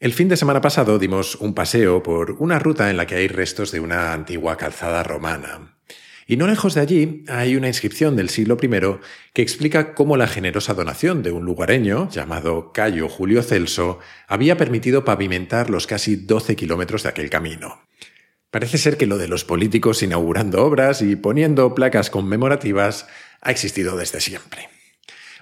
El fin de semana pasado dimos un paseo por una ruta en la que hay restos de una antigua calzada romana. Y no lejos de allí hay una inscripción del siglo I que explica cómo la generosa donación de un lugareño llamado Cayo Julio Celso había permitido pavimentar los casi 12 kilómetros de aquel camino. Parece ser que lo de los políticos inaugurando obras y poniendo placas conmemorativas ha existido desde siempre.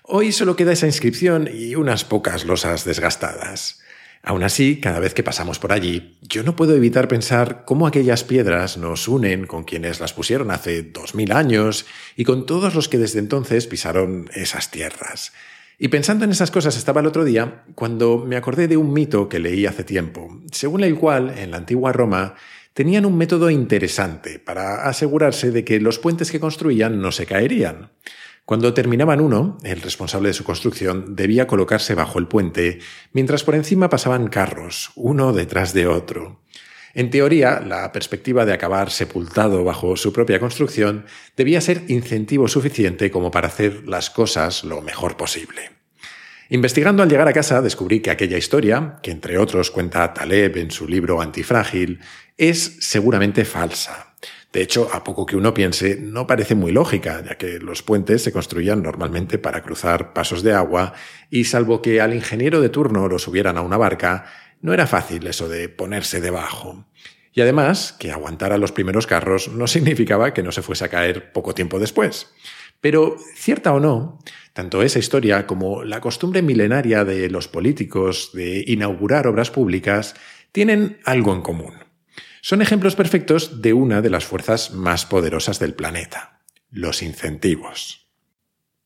Hoy solo queda esa inscripción y unas pocas losas desgastadas. Aún así, cada vez que pasamos por allí, yo no puedo evitar pensar cómo aquellas piedras nos unen con quienes las pusieron hace dos mil años y con todos los que desde entonces pisaron esas tierras. Y pensando en esas cosas estaba el otro día cuando me acordé de un mito que leí hace tiempo, según el cual, en la antigua Roma, tenían un método interesante para asegurarse de que los puentes que construían no se caerían. Cuando terminaban uno, el responsable de su construcción debía colocarse bajo el puente, mientras por encima pasaban carros, uno detrás de otro. En teoría, la perspectiva de acabar sepultado bajo su propia construcción debía ser incentivo suficiente como para hacer las cosas lo mejor posible. Investigando al llegar a casa descubrí que aquella historia, que entre otros cuenta Taleb en su libro Antifrágil, es seguramente falsa. De hecho, a poco que uno piense, no parece muy lógica, ya que los puentes se construían normalmente para cruzar pasos de agua y salvo que al ingeniero de turno lo subieran a una barca, no era fácil eso de ponerse debajo. Y además, que aguantara los primeros carros no significaba que no se fuese a caer poco tiempo después. Pero, cierta o no, tanto esa historia como la costumbre milenaria de los políticos de inaugurar obras públicas tienen algo en común. Son ejemplos perfectos de una de las fuerzas más poderosas del planeta, los incentivos.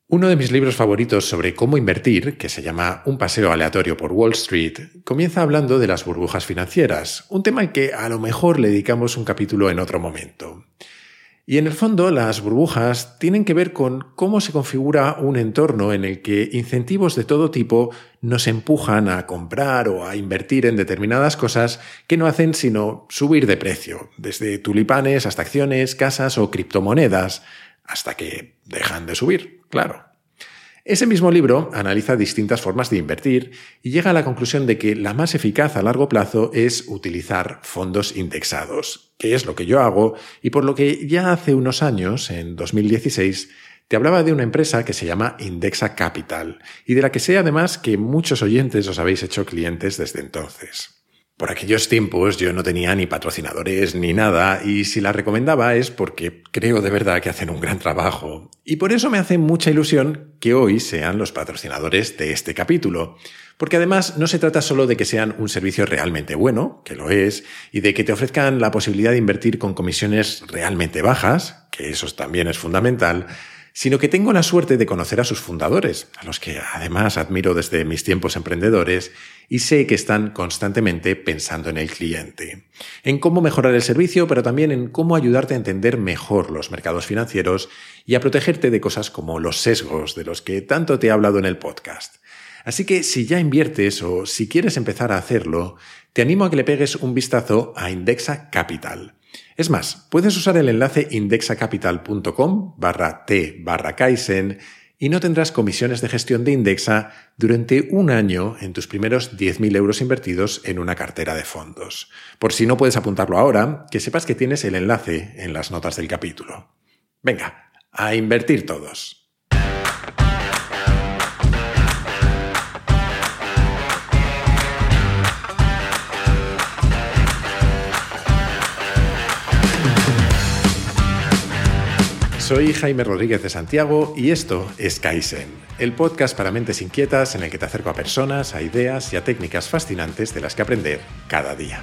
Uno de mis libros favoritos sobre cómo invertir, que se llama Un paseo aleatorio por Wall Street, comienza hablando de las burbujas financieras, un tema al que a lo mejor le dedicamos un capítulo en otro momento. Y en el fondo, las burbujas tienen que ver con cómo se configura un entorno en el que incentivos de todo tipo nos empujan a comprar o a invertir en determinadas cosas que no hacen sino subir de precio, desde tulipanes hasta acciones, casas o criptomonedas, hasta que dejan de subir, claro. Ese mismo libro analiza distintas formas de invertir y llega a la conclusión de que la más eficaz a largo plazo es utilizar fondos indexados, que es lo que yo hago y por lo que ya hace unos años, en 2016, te hablaba de una empresa que se llama Indexa Capital y de la que sé además que muchos oyentes os habéis hecho clientes desde entonces. Por aquellos tiempos yo no tenía ni patrocinadores ni nada y si la recomendaba es porque creo de verdad que hacen un gran trabajo. Y por eso me hace mucha ilusión que hoy sean los patrocinadores de este capítulo. Porque además no se trata solo de que sean un servicio realmente bueno, que lo es, y de que te ofrezcan la posibilidad de invertir con comisiones realmente bajas, que eso también es fundamental, sino que tengo la suerte de conocer a sus fundadores, a los que además admiro desde mis tiempos emprendedores y sé que están constantemente pensando en el cliente, en cómo mejorar el servicio, pero también en cómo ayudarte a entender mejor los mercados financieros y a protegerte de cosas como los sesgos de los que tanto te he hablado en el podcast. Así que si ya inviertes o si quieres empezar a hacerlo, te animo a que le pegues un vistazo a Indexa Capital. Es más, puedes usar el enlace indexacapital.com barra t barra y no tendrás comisiones de gestión de Indexa durante un año en tus primeros 10.000 euros invertidos en una cartera de fondos. Por si no puedes apuntarlo ahora, que sepas que tienes el enlace en las notas del capítulo. Venga, a invertir todos. Soy Jaime Rodríguez de Santiago y esto es Kaizen, el podcast para mentes inquietas en el que te acerco a personas, a ideas y a técnicas fascinantes de las que aprender cada día.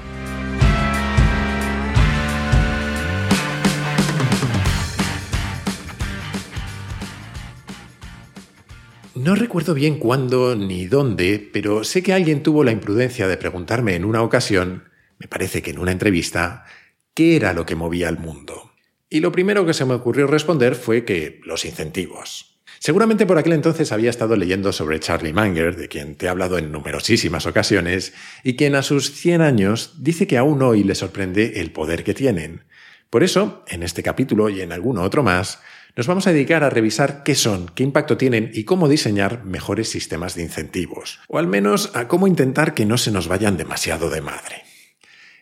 No recuerdo bien cuándo ni dónde, pero sé que alguien tuvo la imprudencia de preguntarme en una ocasión, me parece que en una entrevista, qué era lo que movía al mundo. Y lo primero que se me ocurrió responder fue que los incentivos. Seguramente por aquel entonces había estado leyendo sobre Charlie Munger, de quien te he hablado en numerosísimas ocasiones, y quien a sus 100 años dice que aún hoy le sorprende el poder que tienen. Por eso, en este capítulo y en alguno otro más, nos vamos a dedicar a revisar qué son, qué impacto tienen y cómo diseñar mejores sistemas de incentivos, o al menos a cómo intentar que no se nos vayan demasiado de madre.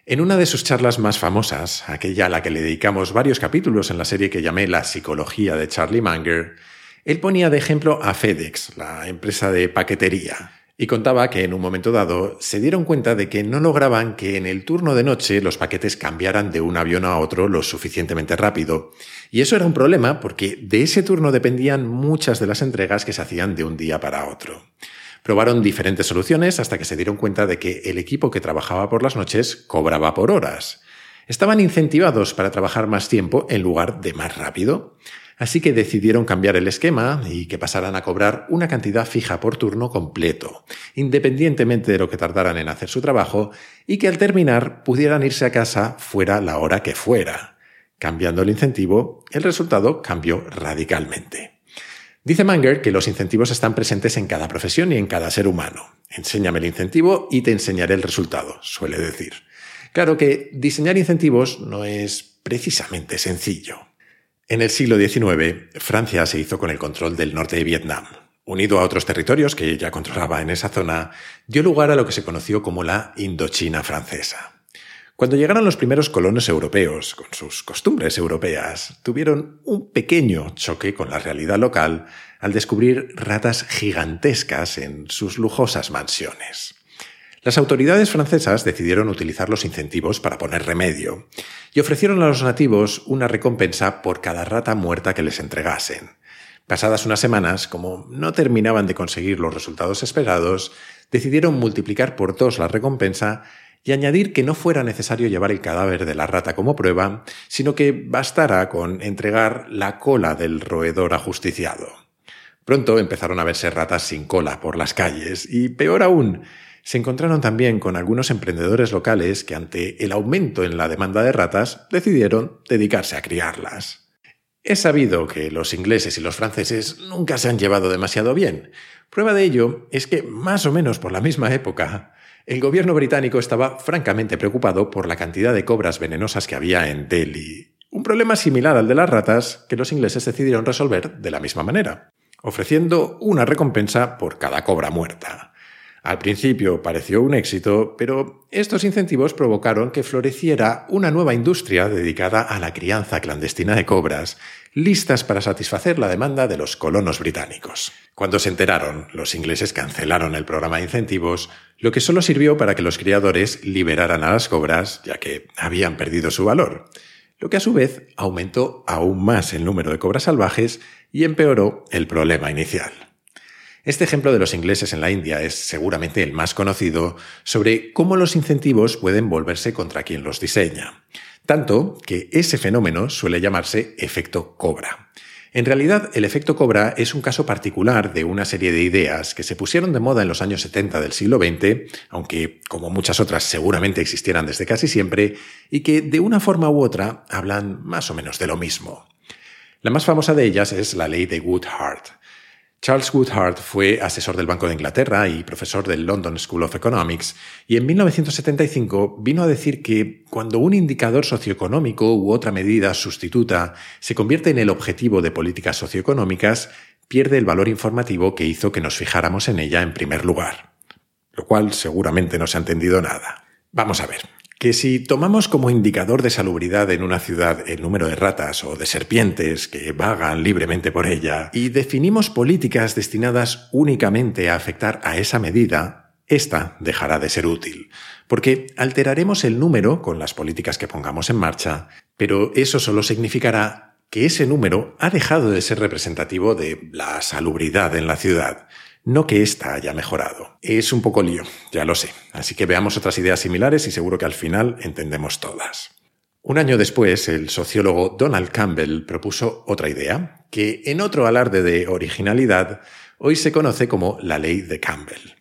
En una de sus charlas más famosas, aquella a la que le dedicamos varios capítulos en la serie que llamé La psicología de Charlie Munger, él ponía de ejemplo a FedEx, la empresa de paquetería, y contaba que en un momento dado se dieron cuenta de que no lograban que en el turno de noche los paquetes cambiaran de un avión a otro lo suficientemente rápido. Y eso era un problema porque de ese turno dependían muchas de las entregas que se hacían de un día para otro. Probaron diferentes soluciones hasta que se dieron cuenta de que el equipo que trabajaba por las noches cobraba por horas. Estaban incentivados para trabajar más tiempo en lugar de más rápido. Así que decidieron cambiar el esquema y que pasaran a cobrar una cantidad fija por turno completo, independientemente de lo que tardaran en hacer su trabajo, y que al terminar pudieran irse a casa fuera la hora que fuera. Cambiando el incentivo, el resultado cambió radicalmente. Dice Manger que los incentivos están presentes en cada profesión y en cada ser humano. Enséñame el incentivo y te enseñaré el resultado, suele decir. Claro que diseñar incentivos no es precisamente sencillo. En el siglo XIX, Francia se hizo con el control del norte de Vietnam. Unido a otros territorios que ya controlaba en esa zona, dio lugar a lo que se conoció como la Indochina francesa. Cuando llegaron los primeros colonos europeos, con sus costumbres europeas, tuvieron un pequeño choque con la realidad local al descubrir ratas gigantescas en sus lujosas mansiones. Las autoridades francesas decidieron utilizar los incentivos para poner remedio y ofrecieron a los nativos una recompensa por cada rata muerta que les entregasen. Pasadas unas semanas, como no terminaban de conseguir los resultados esperados, decidieron multiplicar por dos la recompensa y añadir que no fuera necesario llevar el cadáver de la rata como prueba, sino que bastara con entregar la cola del roedor ajusticiado. Pronto empezaron a verse ratas sin cola por las calles y, peor aún, se encontraron también con algunos emprendedores locales que ante el aumento en la demanda de ratas decidieron dedicarse a criarlas. Es sabido que los ingleses y los franceses nunca se han llevado demasiado bien. Prueba de ello es que, más o menos por la misma época, el gobierno británico estaba francamente preocupado por la cantidad de cobras venenosas que había en Delhi. Un problema similar al de las ratas que los ingleses decidieron resolver de la misma manera, ofreciendo una recompensa por cada cobra muerta. Al principio pareció un éxito, pero estos incentivos provocaron que floreciera una nueva industria dedicada a la crianza clandestina de cobras, listas para satisfacer la demanda de los colonos británicos. Cuando se enteraron, los ingleses cancelaron el programa de incentivos, lo que solo sirvió para que los criadores liberaran a las cobras, ya que habían perdido su valor, lo que a su vez aumentó aún más el número de cobras salvajes y empeoró el problema inicial. Este ejemplo de los ingleses en la India es seguramente el más conocido sobre cómo los incentivos pueden volverse contra quien los diseña. Tanto que ese fenómeno suele llamarse efecto cobra. En realidad, el efecto cobra es un caso particular de una serie de ideas que se pusieron de moda en los años 70 del siglo XX, aunque como muchas otras seguramente existieran desde casi siempre, y que de una forma u otra hablan más o menos de lo mismo. La más famosa de ellas es la ley de Woodhart, Charles Woodhart fue asesor del Banco de Inglaterra y profesor del London School of Economics, y en 1975 vino a decir que cuando un indicador socioeconómico u otra medida sustituta se convierte en el objetivo de políticas socioeconómicas, pierde el valor informativo que hizo que nos fijáramos en ella en primer lugar. Lo cual seguramente no se ha entendido nada. Vamos a ver que si tomamos como indicador de salubridad en una ciudad el número de ratas o de serpientes que vagan libremente por ella y definimos políticas destinadas únicamente a afectar a esa medida, esta dejará de ser útil, porque alteraremos el número con las políticas que pongamos en marcha, pero eso solo significará que ese número ha dejado de ser representativo de la salubridad en la ciudad, no que ésta haya mejorado. Es un poco lío, ya lo sé. Así que veamos otras ideas similares y seguro que al final entendemos todas. Un año después, el sociólogo Donald Campbell propuso otra idea, que en otro alarde de originalidad, hoy se conoce como la ley de Campbell.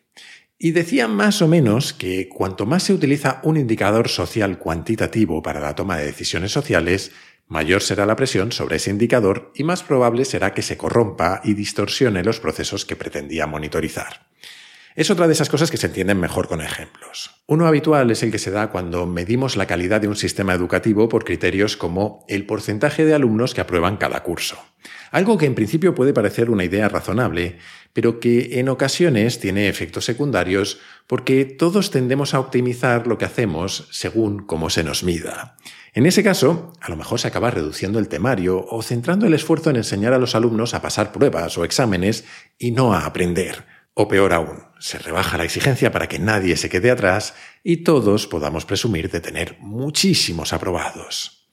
Y decía más o menos que cuanto más se utiliza un indicador social cuantitativo para la toma de decisiones sociales, mayor será la presión sobre ese indicador y más probable será que se corrompa y distorsione los procesos que pretendía monitorizar. Es otra de esas cosas que se entienden mejor con ejemplos. Uno habitual es el que se da cuando medimos la calidad de un sistema educativo por criterios como el porcentaje de alumnos que aprueban cada curso. Algo que en principio puede parecer una idea razonable, pero que en ocasiones tiene efectos secundarios porque todos tendemos a optimizar lo que hacemos según cómo se nos mida. En ese caso, a lo mejor se acaba reduciendo el temario o centrando el esfuerzo en enseñar a los alumnos a pasar pruebas o exámenes y no a aprender. O peor aún, se rebaja la exigencia para que nadie se quede atrás y todos podamos presumir de tener muchísimos aprobados.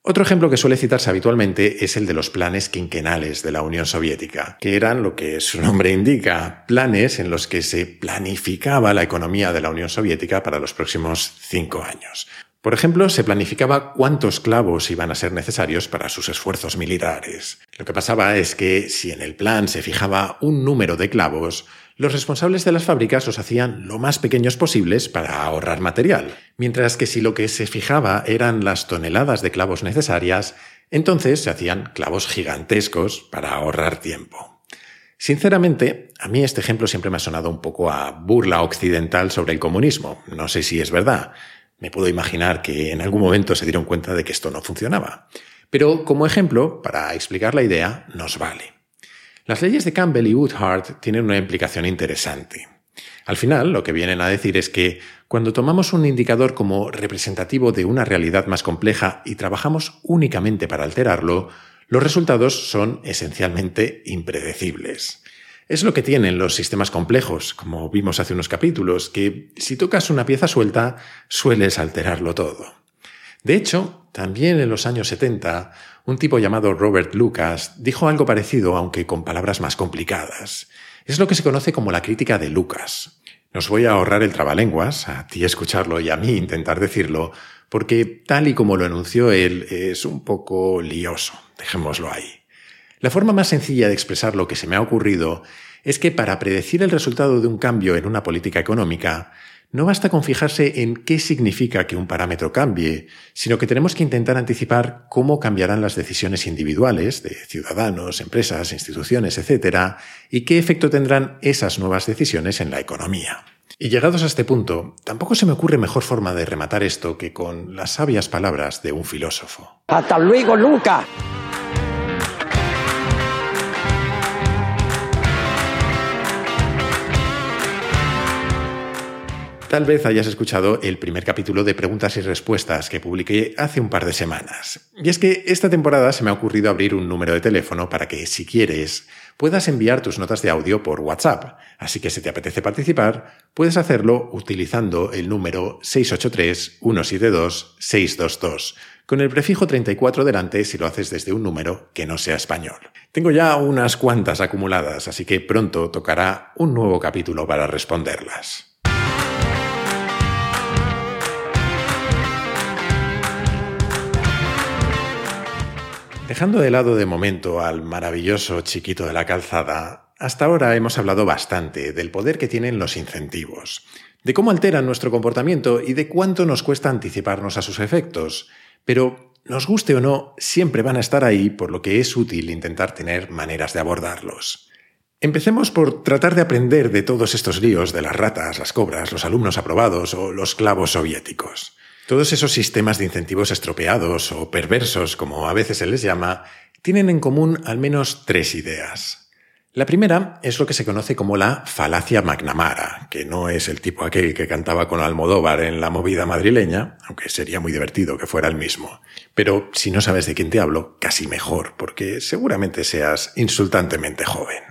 Otro ejemplo que suele citarse habitualmente es el de los planes quinquenales de la Unión Soviética, que eran lo que su nombre indica, planes en los que se planificaba la economía de la Unión Soviética para los próximos cinco años. Por ejemplo, se planificaba cuántos clavos iban a ser necesarios para sus esfuerzos militares. Lo que pasaba es que si en el plan se fijaba un número de clavos, los responsables de las fábricas los hacían lo más pequeños posibles para ahorrar material, mientras que si lo que se fijaba eran las toneladas de clavos necesarias, entonces se hacían clavos gigantescos para ahorrar tiempo. Sinceramente, a mí este ejemplo siempre me ha sonado un poco a burla occidental sobre el comunismo. No sé si es verdad, me puedo imaginar que en algún momento se dieron cuenta de que esto no funcionaba. Pero como ejemplo, para explicar la idea, nos vale. Las leyes de Campbell y Woodhart tienen una implicación interesante. Al final, lo que vienen a decir es que cuando tomamos un indicador como representativo de una realidad más compleja y trabajamos únicamente para alterarlo, los resultados son esencialmente impredecibles. Es lo que tienen los sistemas complejos, como vimos hace unos capítulos, que si tocas una pieza suelta, sueles alterarlo todo. De hecho, también en los años 70, un tipo llamado Robert Lucas dijo algo parecido, aunque con palabras más complicadas. Es lo que se conoce como la crítica de Lucas. Nos voy a ahorrar el trabalenguas, a ti escucharlo y a mí intentar decirlo, porque tal y como lo enunció él es un poco lioso, dejémoslo ahí. La forma más sencilla de expresar lo que se me ha ocurrido es que para predecir el resultado de un cambio en una política económica, no basta con fijarse en qué significa que un parámetro cambie, sino que tenemos que intentar anticipar cómo cambiarán las decisiones individuales de ciudadanos, empresas, instituciones, etc., y qué efecto tendrán esas nuevas decisiones en la economía. Y llegados a este punto, tampoco se me ocurre mejor forma de rematar esto que con las sabias palabras de un filósofo. Hasta luego, nunca. Tal vez hayas escuchado el primer capítulo de preguntas y respuestas que publiqué hace un par de semanas. Y es que esta temporada se me ha ocurrido abrir un número de teléfono para que, si quieres, puedas enviar tus notas de audio por WhatsApp. Así que si te apetece participar, puedes hacerlo utilizando el número 683-172-622, con el prefijo 34 delante si lo haces desde un número que no sea español. Tengo ya unas cuantas acumuladas, así que pronto tocará un nuevo capítulo para responderlas. Dejando de lado de momento al maravilloso chiquito de la calzada, hasta ahora hemos hablado bastante del poder que tienen los incentivos, de cómo alteran nuestro comportamiento y de cuánto nos cuesta anticiparnos a sus efectos. Pero, nos guste o no, siempre van a estar ahí, por lo que es útil intentar tener maneras de abordarlos. Empecemos por tratar de aprender de todos estos líos de las ratas, las cobras, los alumnos aprobados o los clavos soviéticos. Todos esos sistemas de incentivos estropeados o perversos, como a veces se les llama, tienen en común al menos tres ideas. La primera es lo que se conoce como la falacia McNamara, que no es el tipo aquel que cantaba con Almodóvar en la movida madrileña, aunque sería muy divertido que fuera el mismo. Pero si no sabes de quién te hablo, casi mejor, porque seguramente seas insultantemente joven.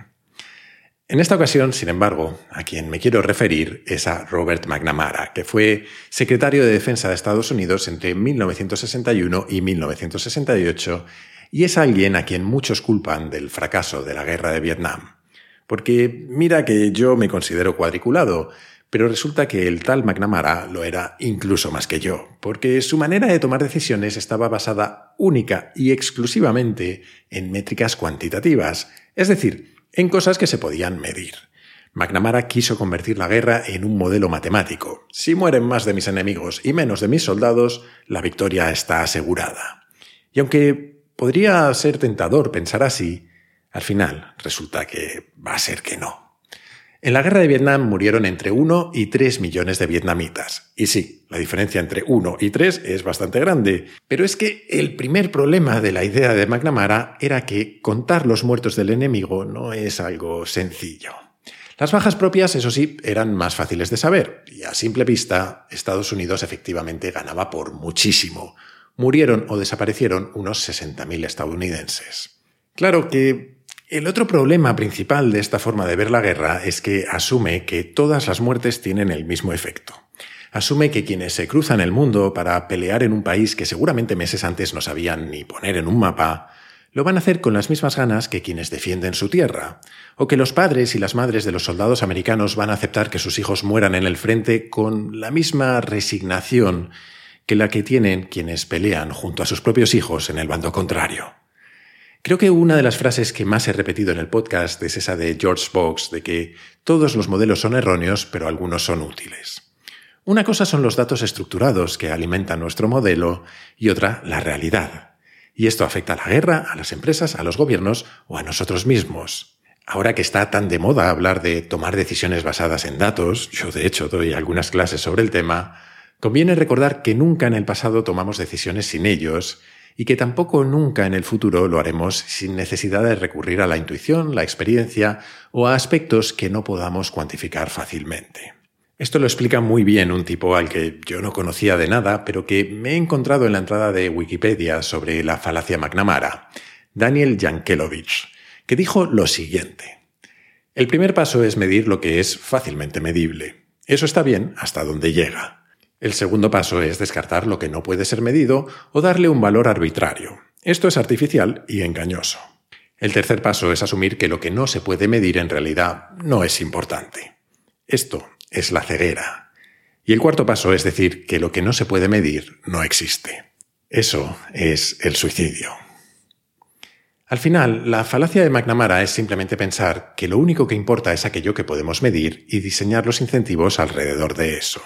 En esta ocasión, sin embargo, a quien me quiero referir es a Robert McNamara, que fue secretario de Defensa de Estados Unidos entre 1961 y 1968 y es alguien a quien muchos culpan del fracaso de la guerra de Vietnam. Porque mira que yo me considero cuadriculado, pero resulta que el tal McNamara lo era incluso más que yo, porque su manera de tomar decisiones estaba basada única y exclusivamente en métricas cuantitativas, es decir, en cosas que se podían medir. McNamara quiso convertir la guerra en un modelo matemático. Si mueren más de mis enemigos y menos de mis soldados, la victoria está asegurada. Y aunque podría ser tentador pensar así, al final resulta que va a ser que no. En la guerra de Vietnam murieron entre 1 y 3 millones de vietnamitas. Y sí, la diferencia entre 1 y 3 es bastante grande. Pero es que el primer problema de la idea de McNamara era que contar los muertos del enemigo no es algo sencillo. Las bajas propias, eso sí, eran más fáciles de saber, y a simple vista, Estados Unidos efectivamente ganaba por muchísimo. Murieron o desaparecieron unos 60.000 estadounidenses. Claro que el otro problema principal de esta forma de ver la guerra es que asume que todas las muertes tienen el mismo efecto. Asume que quienes se cruzan el mundo para pelear en un país que seguramente meses antes no sabían ni poner en un mapa, lo van a hacer con las mismas ganas que quienes defienden su tierra, o que los padres y las madres de los soldados americanos van a aceptar que sus hijos mueran en el frente con la misma resignación que la que tienen quienes pelean junto a sus propios hijos en el bando contrario. Creo que una de las frases que más he repetido en el podcast es esa de George Box, de que todos los modelos son erróneos, pero algunos son útiles. Una cosa son los datos estructurados que alimentan nuestro modelo y otra la realidad. Y esto afecta a la guerra, a las empresas, a los gobiernos o a nosotros mismos. Ahora que está tan de moda hablar de tomar decisiones basadas en datos, yo de hecho doy algunas clases sobre el tema, conviene recordar que nunca en el pasado tomamos decisiones sin ellos y que tampoco nunca en el futuro lo haremos sin necesidad de recurrir a la intuición, la experiencia o a aspectos que no podamos cuantificar fácilmente. Esto lo explica muy bien un tipo al que yo no conocía de nada, pero que me he encontrado en la entrada de Wikipedia sobre la falacia McNamara, Daniel Yankelovich, que dijo lo siguiente. El primer paso es medir lo que es fácilmente medible. Eso está bien hasta donde llega. El segundo paso es descartar lo que no puede ser medido o darle un valor arbitrario. Esto es artificial y engañoso. El tercer paso es asumir que lo que no se puede medir en realidad no es importante. Esto es la ceguera. Y el cuarto paso es decir que lo que no se puede medir no existe. Eso es el suicidio. Al final, la falacia de McNamara es simplemente pensar que lo único que importa es aquello que podemos medir y diseñar los incentivos alrededor de eso.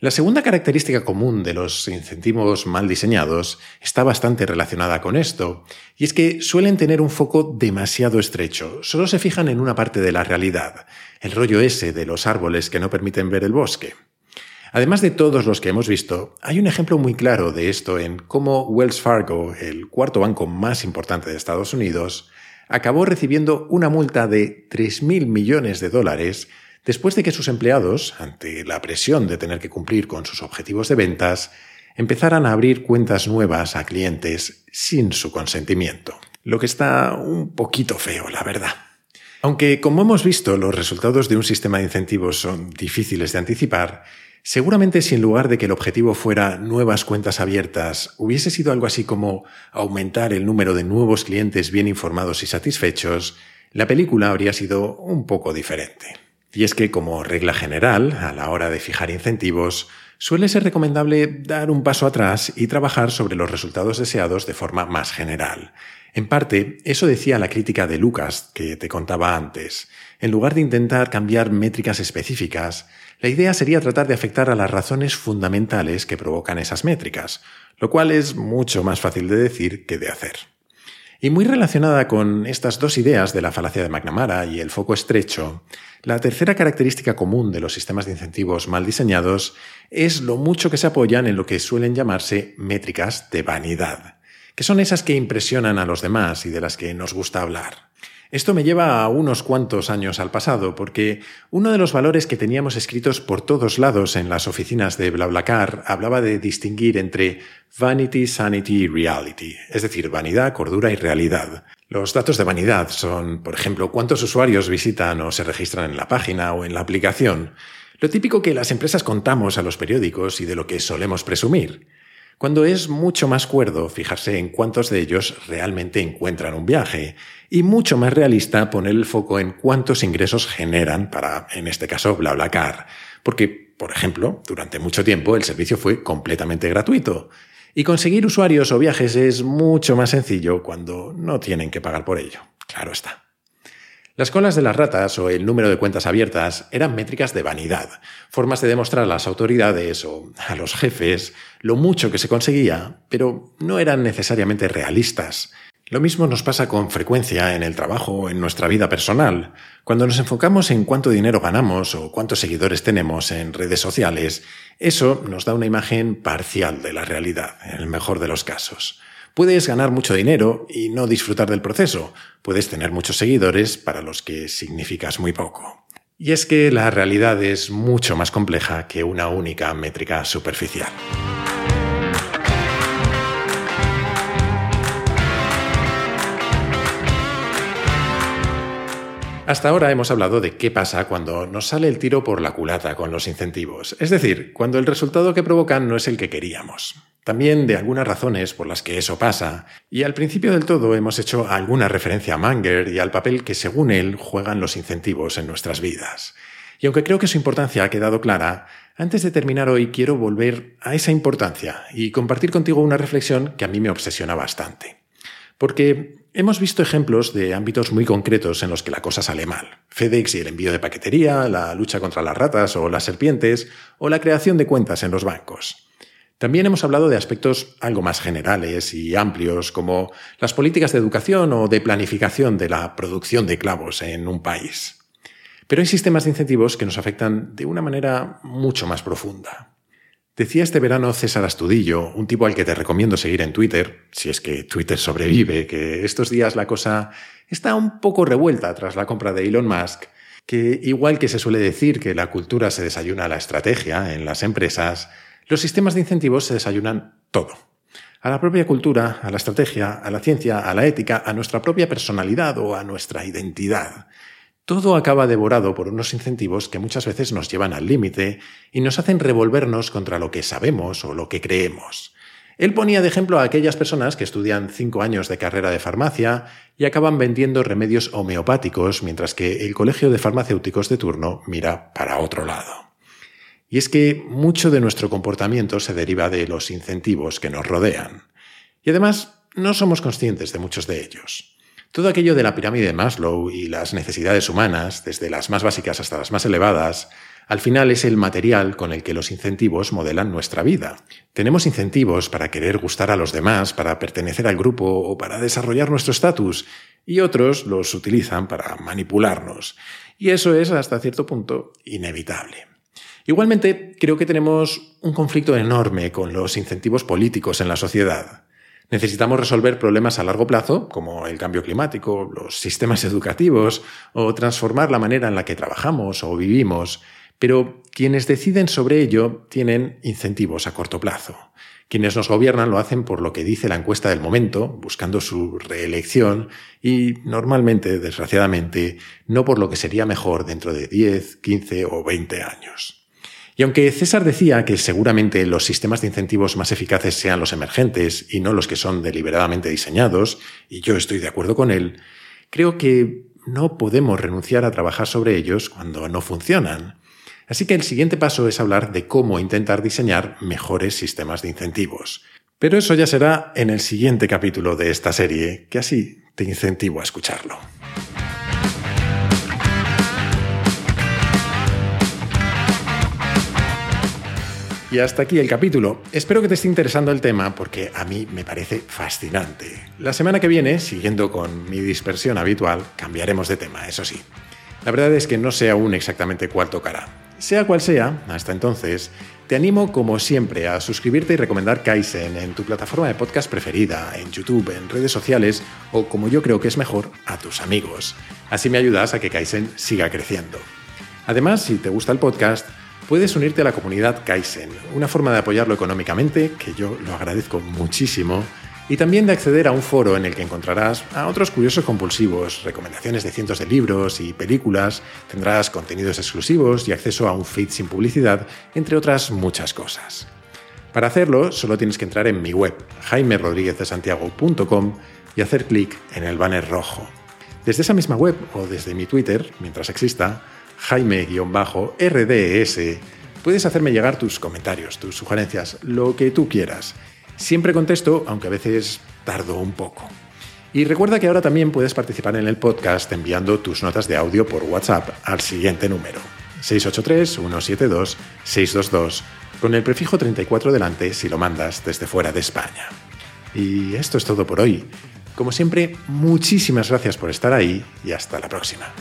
La segunda característica común de los incentivos mal diseñados está bastante relacionada con esto, y es que suelen tener un foco demasiado estrecho, solo se fijan en una parte de la realidad, el rollo ese de los árboles que no permiten ver el bosque. Además de todos los que hemos visto, hay un ejemplo muy claro de esto en cómo Wells Fargo, el cuarto banco más importante de Estados Unidos, acabó recibiendo una multa de 3.000 millones de dólares después de que sus empleados, ante la presión de tener que cumplir con sus objetivos de ventas, empezaran a abrir cuentas nuevas a clientes sin su consentimiento. Lo que está un poquito feo, la verdad. Aunque, como hemos visto, los resultados de un sistema de incentivos son difíciles de anticipar, seguramente si en lugar de que el objetivo fuera nuevas cuentas abiertas, hubiese sido algo así como aumentar el número de nuevos clientes bien informados y satisfechos, la película habría sido un poco diferente. Y es que, como regla general, a la hora de fijar incentivos, suele ser recomendable dar un paso atrás y trabajar sobre los resultados deseados de forma más general. En parte, eso decía la crítica de Lucas que te contaba antes. En lugar de intentar cambiar métricas específicas, la idea sería tratar de afectar a las razones fundamentales que provocan esas métricas, lo cual es mucho más fácil de decir que de hacer. Y muy relacionada con estas dos ideas de la falacia de McNamara y el foco estrecho, la tercera característica común de los sistemas de incentivos mal diseñados es lo mucho que se apoyan en lo que suelen llamarse métricas de vanidad, que son esas que impresionan a los demás y de las que nos gusta hablar. Esto me lleva a unos cuantos años al pasado, porque uno de los valores que teníamos escritos por todos lados en las oficinas de BlaBlaCar hablaba de distinguir entre vanity, sanity y reality, es decir, vanidad, cordura y realidad. Los datos de vanidad son, por ejemplo, cuántos usuarios visitan o se registran en la página o en la aplicación, lo típico que las empresas contamos a los periódicos y de lo que solemos presumir cuando es mucho más cuerdo fijarse en cuántos de ellos realmente encuentran un viaje y mucho más realista poner el foco en cuántos ingresos generan para, en este caso, BlaBlaCar. Porque, por ejemplo, durante mucho tiempo el servicio fue completamente gratuito. Y conseguir usuarios o viajes es mucho más sencillo cuando no tienen que pagar por ello. Claro está. Las colas de las ratas o el número de cuentas abiertas eran métricas de vanidad, formas de demostrar a las autoridades o a los jefes lo mucho que se conseguía, pero no eran necesariamente realistas. Lo mismo nos pasa con frecuencia en el trabajo o en nuestra vida personal. Cuando nos enfocamos en cuánto dinero ganamos o cuántos seguidores tenemos en redes sociales, eso nos da una imagen parcial de la realidad, en el mejor de los casos. Puedes ganar mucho dinero y no disfrutar del proceso. Puedes tener muchos seguidores para los que significas muy poco. Y es que la realidad es mucho más compleja que una única métrica superficial. Hasta ahora hemos hablado de qué pasa cuando nos sale el tiro por la culata con los incentivos, es decir, cuando el resultado que provocan no es el que queríamos. También de algunas razones por las que eso pasa, y al principio del todo hemos hecho alguna referencia a Manger y al papel que según él juegan los incentivos en nuestras vidas. Y aunque creo que su importancia ha quedado clara, antes de terminar hoy quiero volver a esa importancia y compartir contigo una reflexión que a mí me obsesiona bastante. Porque hemos visto ejemplos de ámbitos muy concretos en los que la cosa sale mal. FedEx y el envío de paquetería, la lucha contra las ratas o las serpientes, o la creación de cuentas en los bancos. También hemos hablado de aspectos algo más generales y amplios, como las políticas de educación o de planificación de la producción de clavos en un país. Pero hay sistemas de incentivos que nos afectan de una manera mucho más profunda. Decía este verano César Astudillo, un tipo al que te recomiendo seguir en Twitter, si es que Twitter sobrevive, que estos días la cosa está un poco revuelta tras la compra de Elon Musk, que igual que se suele decir que la cultura se desayuna a la estrategia en las empresas, los sistemas de incentivos se desayunan todo. A la propia cultura, a la estrategia, a la ciencia, a la ética, a nuestra propia personalidad o a nuestra identidad. Todo acaba devorado por unos incentivos que muchas veces nos llevan al límite y nos hacen revolvernos contra lo que sabemos o lo que creemos. Él ponía de ejemplo a aquellas personas que estudian cinco años de carrera de farmacia y acaban vendiendo remedios homeopáticos mientras que el colegio de farmacéuticos de turno mira para otro lado. Y es que mucho de nuestro comportamiento se deriva de los incentivos que nos rodean. Y además no somos conscientes de muchos de ellos. Todo aquello de la pirámide de Maslow y las necesidades humanas, desde las más básicas hasta las más elevadas, al final es el material con el que los incentivos modelan nuestra vida. Tenemos incentivos para querer gustar a los demás, para pertenecer al grupo o para desarrollar nuestro estatus, y otros los utilizan para manipularnos. Y eso es, hasta cierto punto, inevitable. Igualmente, creo que tenemos un conflicto enorme con los incentivos políticos en la sociedad. Necesitamos resolver problemas a largo plazo, como el cambio climático, los sistemas educativos, o transformar la manera en la que trabajamos o vivimos, pero quienes deciden sobre ello tienen incentivos a corto plazo. Quienes nos gobiernan lo hacen por lo que dice la encuesta del momento, buscando su reelección, y normalmente, desgraciadamente, no por lo que sería mejor dentro de 10, 15 o 20 años. Y aunque César decía que seguramente los sistemas de incentivos más eficaces sean los emergentes y no los que son deliberadamente diseñados, y yo estoy de acuerdo con él, creo que no podemos renunciar a trabajar sobre ellos cuando no funcionan. Así que el siguiente paso es hablar de cómo intentar diseñar mejores sistemas de incentivos. Pero eso ya será en el siguiente capítulo de esta serie, que así te incentivo a escucharlo. Y hasta aquí el capítulo. Espero que te esté interesando el tema porque a mí me parece fascinante. La semana que viene, siguiendo con mi dispersión habitual, cambiaremos de tema, eso sí. La verdad es que no sé aún exactamente cuál tocará. Sea cual sea, hasta entonces, te animo como siempre a suscribirte y recomendar Kaizen en tu plataforma de podcast preferida, en YouTube, en redes sociales o, como yo creo que es mejor, a tus amigos. Así me ayudas a que Kaizen siga creciendo. Además, si te gusta el podcast, puedes unirte a la comunidad Kaizen, una forma de apoyarlo económicamente, que yo lo agradezco muchísimo, y también de acceder a un foro en el que encontrarás a otros curiosos compulsivos, recomendaciones de cientos de libros y películas, tendrás contenidos exclusivos y acceso a un feed sin publicidad, entre otras muchas cosas. Para hacerlo, solo tienes que entrar en mi web, jaimerodriguezdesantiago.com, y hacer clic en el banner rojo. Desde esa misma web o desde mi Twitter, mientras exista, Jaime-RDS, puedes hacerme llegar tus comentarios, tus sugerencias, lo que tú quieras. Siempre contesto, aunque a veces tardo un poco. Y recuerda que ahora también puedes participar en el podcast enviando tus notas de audio por WhatsApp al siguiente número, 683-172-622, con el prefijo 34 delante si lo mandas desde fuera de España. Y esto es todo por hoy. Como siempre, muchísimas gracias por estar ahí y hasta la próxima.